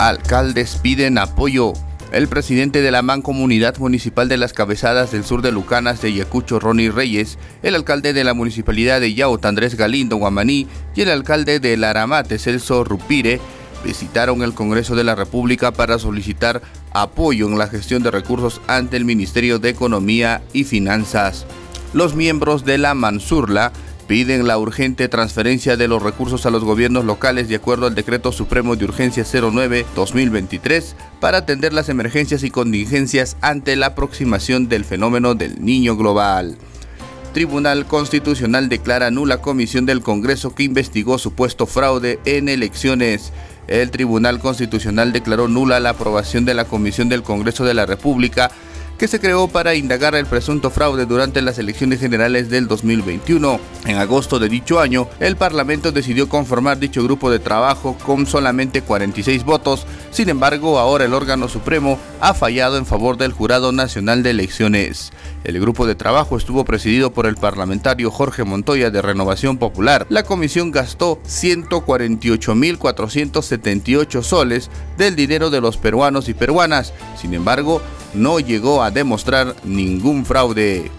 Alcaldes piden apoyo. El presidente de la Mancomunidad Municipal de las Cabezadas del Sur de Lucanas de Yacucho, Ronnie Reyes, el alcalde de la Municipalidad de Yaut, Andrés Galindo Guamaní, y el alcalde de Laramate, Celso Rupire, visitaron el Congreso de la República para solicitar apoyo en la gestión de recursos ante el Ministerio de Economía y Finanzas. Los miembros de la Mansurla piden la urgente transferencia de los recursos a los gobiernos locales de acuerdo al Decreto Supremo de Urgencia 09-2023 para atender las emergencias y contingencias ante la aproximación del fenómeno del niño global. Tribunal Constitucional declara nula comisión del Congreso que investigó supuesto fraude en elecciones. El Tribunal Constitucional declaró nula la aprobación de la Comisión del Congreso de la República que se creó para indagar el presunto fraude durante las elecciones generales del 2021. En agosto de dicho año, el Parlamento decidió conformar dicho grupo de trabajo con solamente 46 votos, sin embargo ahora el órgano supremo ha fallado en favor del Jurado Nacional de Elecciones. El grupo de trabajo estuvo presidido por el parlamentario Jorge Montoya de Renovación Popular. La comisión gastó 148.478 soles del dinero de los peruanos y peruanas. Sin embargo, no llegó a demostrar ningún fraude.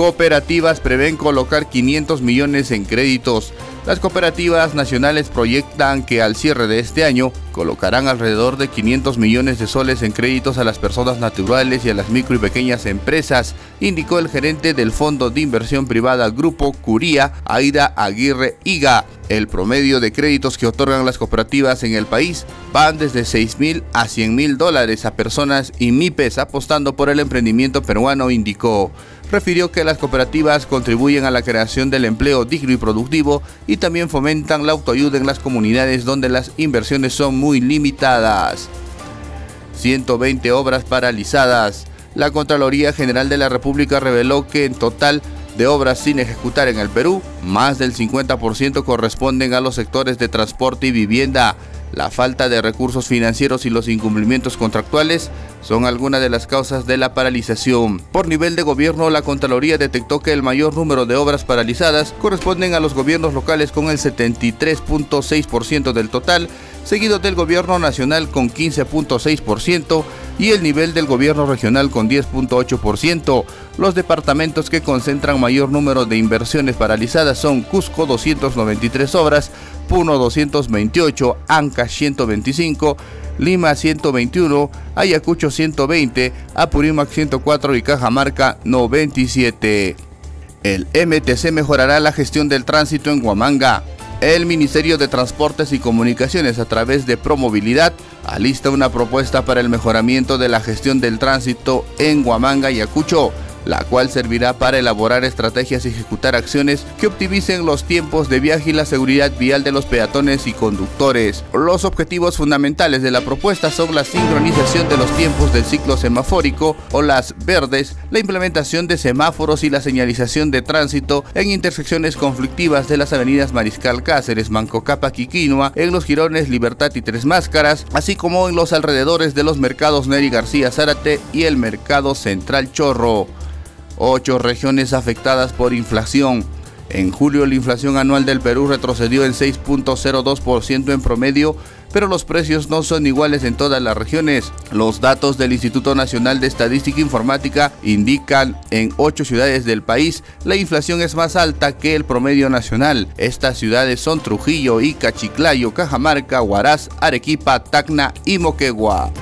Cooperativas prevén colocar 500 millones en créditos. Las cooperativas nacionales proyectan que al cierre de este año colocarán alrededor de 500 millones de soles en créditos a las personas naturales y a las micro y pequeñas empresas, indicó el gerente del Fondo de Inversión Privada Grupo Curía, Aida Aguirre Iga. El promedio de créditos que otorgan las cooperativas en el país van desde 6 mil a 100 mil dólares a personas y MIPES apostando por el emprendimiento peruano, indicó. Refirió que las cooperativas contribuyen a la creación del empleo digno y productivo y también fomentan la autoayuda en las comunidades donde las inversiones son muy limitadas. 120 obras paralizadas. La Contraloría General de la República reveló que en total de obras sin ejecutar en el Perú, más del 50% corresponden a los sectores de transporte y vivienda. La falta de recursos financieros y los incumplimientos contractuales son algunas de las causas de la paralización. Por nivel de gobierno, la Contraloría detectó que el mayor número de obras paralizadas corresponden a los gobiernos locales con el 73.6% del total, seguido del gobierno nacional con 15.6% y el nivel del gobierno regional con 10.8%. Los departamentos que concentran mayor número de inversiones paralizadas son Cusco 293 obras, Puno 228, Anca 125, Lima 121, Ayacucho 120, Apurímac 104 y Cajamarca 97. El MTC mejorará la gestión del tránsito en Huamanga. El Ministerio de Transportes y Comunicaciones a través de Promovilidad alista una propuesta para el mejoramiento de la gestión del tránsito en Huamanga y Acucho la cual servirá para elaborar estrategias y ejecutar acciones que optimicen los tiempos de viaje y la seguridad vial de los peatones y conductores. Los objetivos fundamentales de la propuesta son la sincronización de los tiempos del ciclo semafórico o las verdes, la implementación de semáforos y la señalización de tránsito en intersecciones conflictivas de las avenidas Mariscal Cáceres, Mancocapa, Quiquinoa, en los girones Libertad y Tres Máscaras, así como en los alrededores de los mercados Neri García Zárate y el mercado Central Chorro ocho regiones afectadas por inflación. En julio la inflación anual del Perú retrocedió en 6.02% en promedio, pero los precios no son iguales en todas las regiones. Los datos del Instituto Nacional de Estadística e Informática indican en ocho ciudades del país la inflación es más alta que el promedio nacional. Estas ciudades son Trujillo, Ica, Chiclayo, Cajamarca, Huaraz, Arequipa, Tacna y Moquegua.